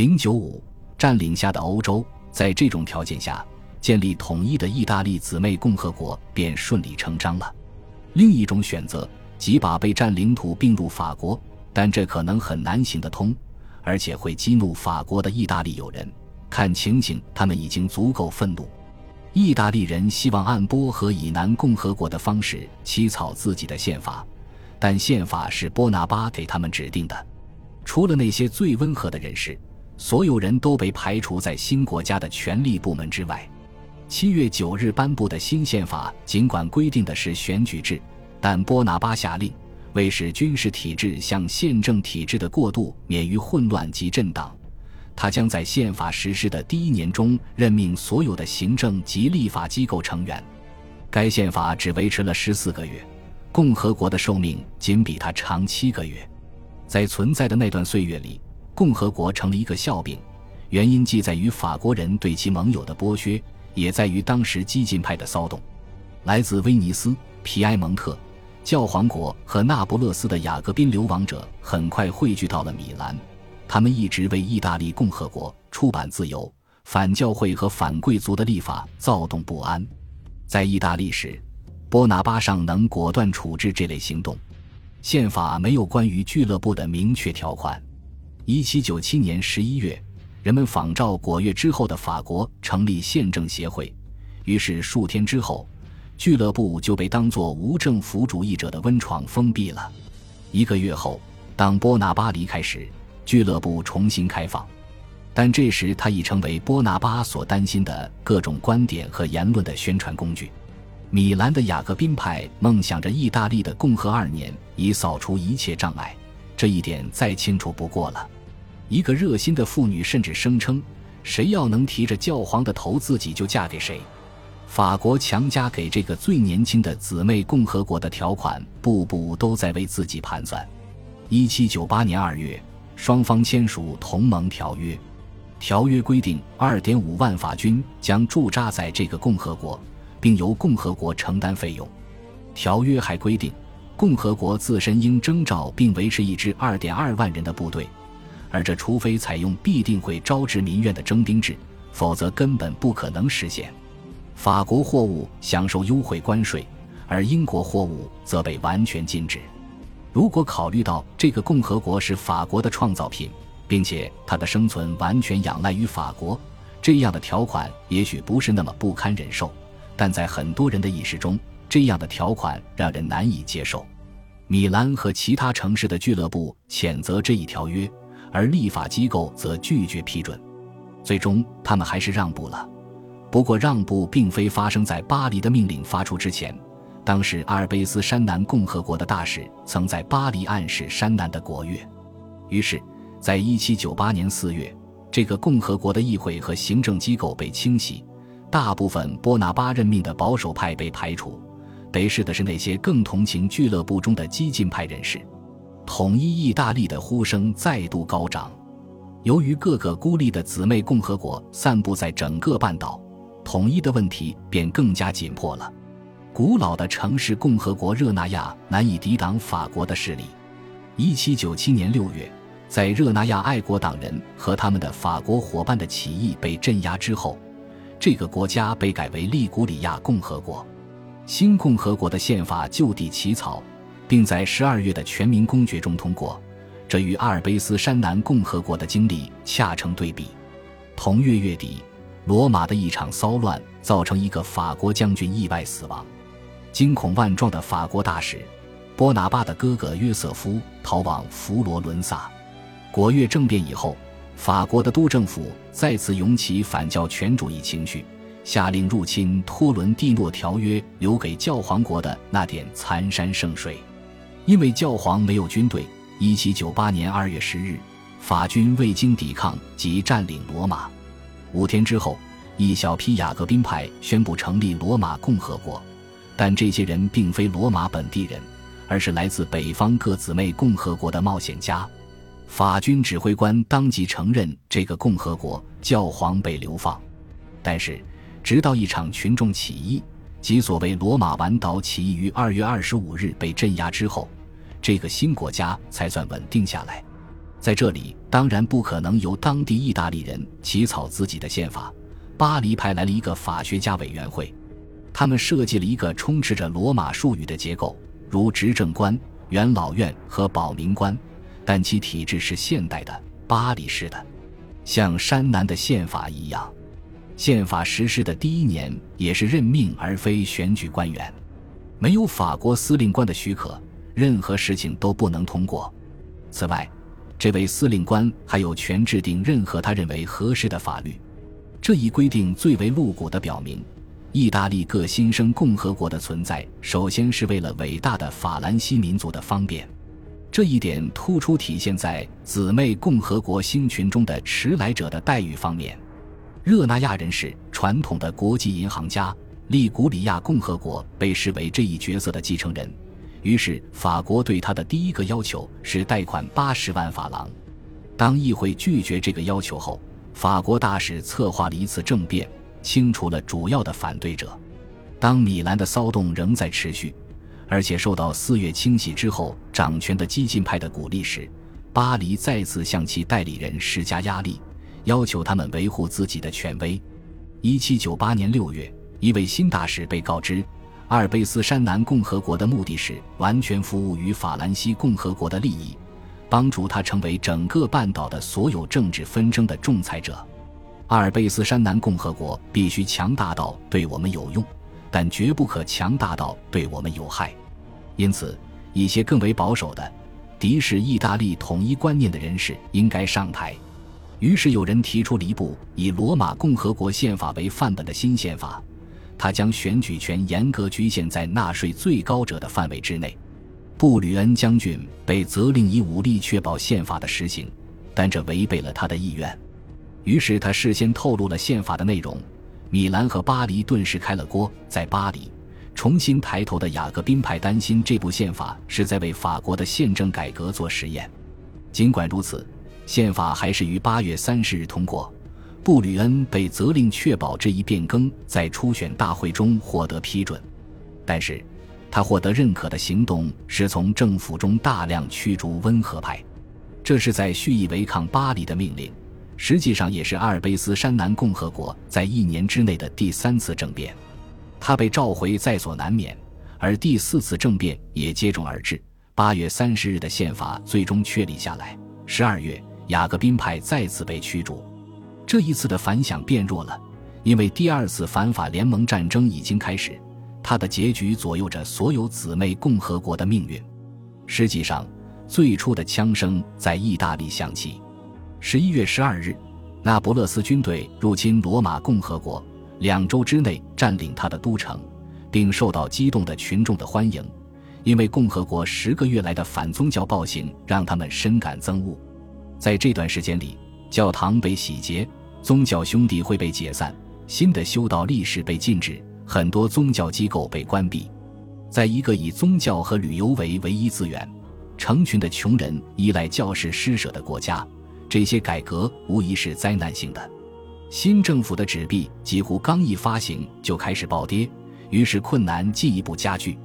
零九五占领下的欧洲，在这种条件下，建立统一的意大利姊妹共和国便顺理成章了。另一种选择，即把被占领土并入法国，但这可能很难行得通，而且会激怒法国的意大利友人。看情形，他们已经足够愤怒。意大利人希望按波河以南共和国的方式起草自己的宪法，但宪法是波拿巴给他们指定的。除了那些最温和的人士。所有人都被排除在新国家的权力部门之外。七月九日颁布的新宪法，尽管规定的是选举制，但波拿巴下令，为使军事体制向宪政体制的过渡免于混乱及震荡，他将在宪法实施的第一年中任命所有的行政及立法机构成员。该宪法只维持了十四个月，共和国的寿命仅比它长七个月。在存在的那段岁月里。共和国成了一个笑柄，原因既在于法国人对其盟友的剥削，也在于当时激进派的骚动。来自威尼斯、皮埃蒙特、教皇国和那不勒斯的雅各宾流亡者很快汇聚到了米兰，他们一直为意大利共和国出版自由、反教会和反贵族的立法躁动不安。在意大利时，波拿巴尚能果断处置这类行动。宪法没有关于俱乐部的明确条款。一七九七年十一月，人们仿照果月之后的法国成立宪政协会，于是数天之后，俱乐部就被当作无政府主义者的温床封闭了。一个月后，当波拿巴离开时，俱乐部重新开放，但这时他已成为波拿巴所担心的各种观点和言论的宣传工具。米兰的雅各宾派梦想着意大利的共和二年以扫除一切障碍，这一点再清楚不过了。一个热心的妇女甚至声称：“谁要能提着教皇的头，自己就嫁给谁。”法国强加给这个最年轻的姊妹共和国的条款，步步都在为自己盘算。一七九八年二月，双方签署同盟条约。条约规定，二点五万法军将驻扎在这个共和国，并由共和国承担费用。条约还规定，共和国自身应征召并维持一支二点二万人的部队。而这除非采用必定会招致民怨的征兵制，否则根本不可能实现。法国货物享受优惠关税，而英国货物则被完全禁止。如果考虑到这个共和国是法国的创造品，并且它的生存完全仰赖于法国，这样的条款也许不是那么不堪忍受。但在很多人的意识中，这样的条款让人难以接受。米兰和其他城市的俱乐部谴责这一条约。而立法机构则拒绝批准，最终他们还是让步了。不过，让步并非发生在巴黎的命令发出之前。当时，阿尔卑斯山南共和国的大使曾在巴黎暗示山南的国乐。于是，在1798年4月，这个共和国的议会和行政机构被清洗，大部分波拿巴任命的保守派被排除，得势的是那些更同情俱乐部中的激进派人士。统一意大利的呼声再度高涨，由于各个孤立的姊妹共和国散布在整个半岛，统一的问题便更加紧迫了。古老的城市共和国热那亚难以抵挡法国的势力。一七九七年六月，在热那亚爱国党人和他们的法国伙伴的起义被镇压之后，这个国家被改为利古里亚共和国。新共和国的宪法就地起草。并在十二月的全民公决中通过，这与阿尔卑斯山南共和国的经历恰成对比。同月月底，罗马的一场骚乱造成一个法国将军意外死亡，惊恐万状的法国大使波拿巴的哥哥约瑟夫逃往佛罗伦萨。国月政变以后，法国的督政府再次涌起反教权主义情绪，下令入侵托伦蒂诺条约留给教皇国的那点残山剩水。因为教皇没有军队，一七九八年二月十日，法军未经抵抗即占领罗马。五天之后，一小批雅各宾派宣布成立罗马共和国，但这些人并非罗马本地人，而是来自北方各姊妹共和国的冒险家。法军指挥官当即承认这个共和国教皇被流放，但是直到一场群众起义。即所谓罗马晚岛起义于二月二十五日被镇压之后，这个新国家才算稳定下来。在这里，当然不可能由当地意大利人起草自己的宪法。巴黎派来了一个法学家委员会，他们设计了一个充斥着罗马术语的结构，如执政官、元老院和保民官，但其体制是现代的巴黎式的，像山南的宪法一样。宪法实施的第一年也是任命而非选举官员，没有法国司令官的许可，任何事情都不能通过。此外，这位司令官还有权制定任何他认为合适的法律。这一规定最为露骨的表明，意大利各新生共和国的存在，首先是为了伟大的法兰西民族的方便。这一点突出体现在姊妹共和国星群中的迟来者的待遇方面。热那亚人是传统的国际银行家，利古里亚共和国被视为这一角色的继承人。于是，法国对他的第一个要求是贷款八十万法郎。当议会拒绝这个要求后，法国大使策划了一次政变，清除了主要的反对者。当米兰的骚动仍在持续，而且受到四月清洗之后掌权的激进派的鼓励时，巴黎再次向其代理人施加压力，要求他们维护自己的权威。一七九八年六月，一位新大使被告知。阿尔卑斯山南共和国的目的是完全服务于法兰西共和国的利益，帮助他成为整个半岛的所有政治纷争的仲裁者。阿尔卑斯山南共和国必须强大到对我们有用，但绝不可强大到对我们有害。因此，一些更为保守的、敌视意大利统一观念的人士应该上台。于是，有人提出了一部以罗马共和国宪法为范本的新宪法。他将选举权严格局限在纳税最高者的范围之内。布吕恩将军被责令以武力确保宪法的实行，但这违背了他的意愿。于是他事先透露了宪法的内容。米兰和巴黎顿时开了锅。在巴黎，重新抬头的雅各宾派担心这部宪法是在为法国的宪政改革做实验。尽管如此，宪法还是于八月三十日通过。布吕恩被责令确保这一变更在初选大会中获得批准，但是，他获得认可的行动是从政府中大量驱逐温和派，这是在蓄意违抗巴黎的命令，实际上也是阿尔卑斯山南共和国在一年之内的第三次政变。他被召回在所难免，而第四次政变也接踵而至。八月三十日的宪法最终确立下来。十二月，雅各宾派再次被驱逐。这一次的反响变弱了，因为第二次反法联盟战争已经开始，它的结局左右着所有姊妹共和国的命运。实际上，最初的枪声在意大利响起。十一月十二日，那不勒斯军队入侵罗马共和国，两周之内占领他的都城，并受到激动的群众的欢迎，因为共和国十个月来的反宗教暴行让他们深感憎恶。在这段时间里，教堂被洗劫。宗教兄弟会被解散，新的修道历史被禁止，很多宗教机构被关闭。在一个以宗教和旅游为唯一资源、成群的穷人依赖教士施舍的国家，这些改革无疑是灾难性的。新政府的纸币几乎刚一发行就开始暴跌，于是困难进一步加剧。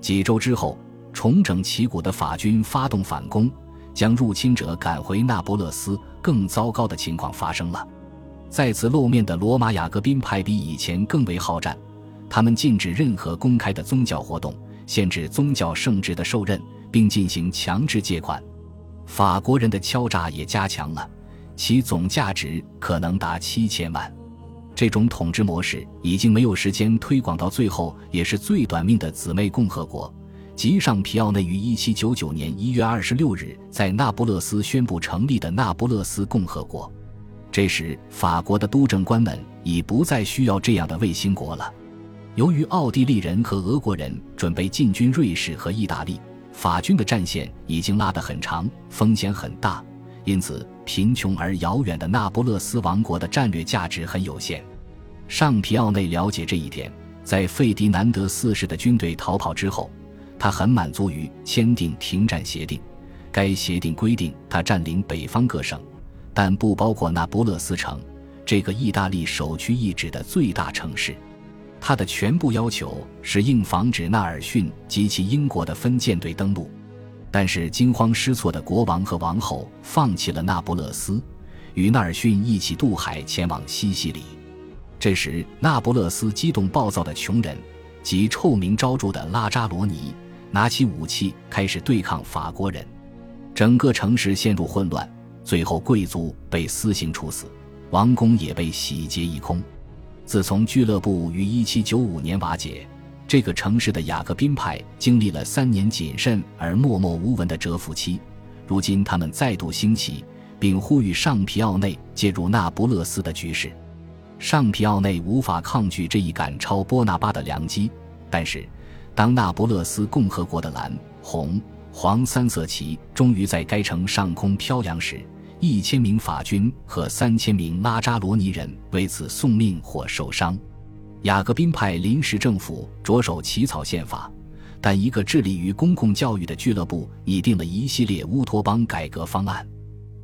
几周之后，重整旗鼓的法军发动反攻，将入侵者赶回那不勒斯。更糟糕的情况发生了。再次露面的罗马雅各宾派比以前更为好战，他们禁止任何公开的宗教活动，限制宗教圣职的受任，并进行强制借款。法国人的敲诈也加强了，其总价值可能达七千万。这种统治模式已经没有时间推广到最后也是最短命的姊妹共和国——吉尚皮奥内于一七九九年一月二十六日在那不勒斯宣布成立的那不勒斯共和国。这时，法国的督政官们已不再需要这样的卫星国了。由于奥地利人和俄国人准备进军瑞士和意大利，法军的战线已经拉得很长，风险很大，因此贫穷而遥远的那不勒斯王国的战略价值很有限。尚皮奥内了解这一点，在费迪南德四世的军队逃跑之后，他很满足于签订停战协定。该协定规定他占领北方各省。但不包括那不勒斯城，这个意大利首屈一指的最大城市。他的全部要求是应防止纳尔逊及其英国的分舰队登陆。但是惊慌失措的国王和王后放弃了那不勒斯，与纳尔逊一起渡海前往西西里。这时，那不勒斯激动暴躁的穷人及臭名昭著的拉扎罗尼拿起武器开始对抗法国人，整个城市陷入混乱。最后，贵族被私刑处死，王宫也被洗劫一空。自从俱乐部于1795年瓦解，这个城市的雅各宾派经历了三年谨慎而默默无闻的蛰伏期。如今，他们再度兴起，并呼吁上皮奥内介入那不勒斯的局势。上皮奥内无法抗拒这一赶超波拿巴的良机，但是，当那不勒斯共和国的蓝、红、黄三色旗终于在该城上空飘扬时，一千名法军和三千名拉扎罗尼人为此送命或受伤。雅各宾派临时政府着手起草宪法，但一个致力于公共教育的俱乐部拟定了一系列乌托邦改革方案。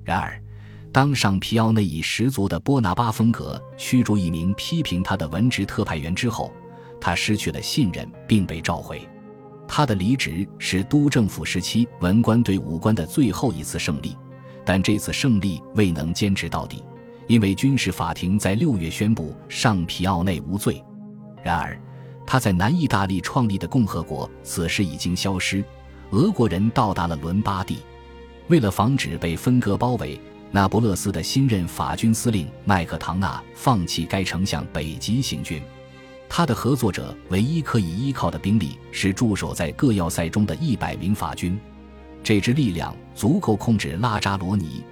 然而，当上皮奥内以十足的波拿巴风格驱逐一名批评他的文职特派员之后，他失去了信任并被召回。他的离职是督政府时期文官对武官的最后一次胜利。但这次胜利未能坚持到底，因为军事法庭在六月宣布尚皮奥内无罪。然而，他在南意大利创立的共和国此时已经消失。俄国人到达了伦巴第，为了防止被分割包围，那不勒斯的新任法军司令麦克唐纳放弃该城向北极行军。他的合作者唯一可以依靠的兵力是驻守在各要塞中的一百名法军。这支力量足够控制拉扎罗尼，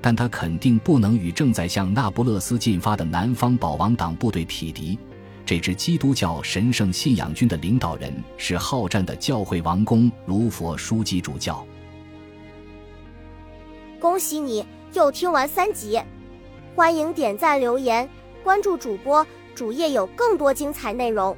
但他肯定不能与正在向那不勒斯进发的南方保王党部队匹敌。这支基督教神圣信仰军的领导人是好战的教会王公卢佛书记主教。恭喜你又听完三集，欢迎点赞、留言、关注主播，主页有更多精彩内容。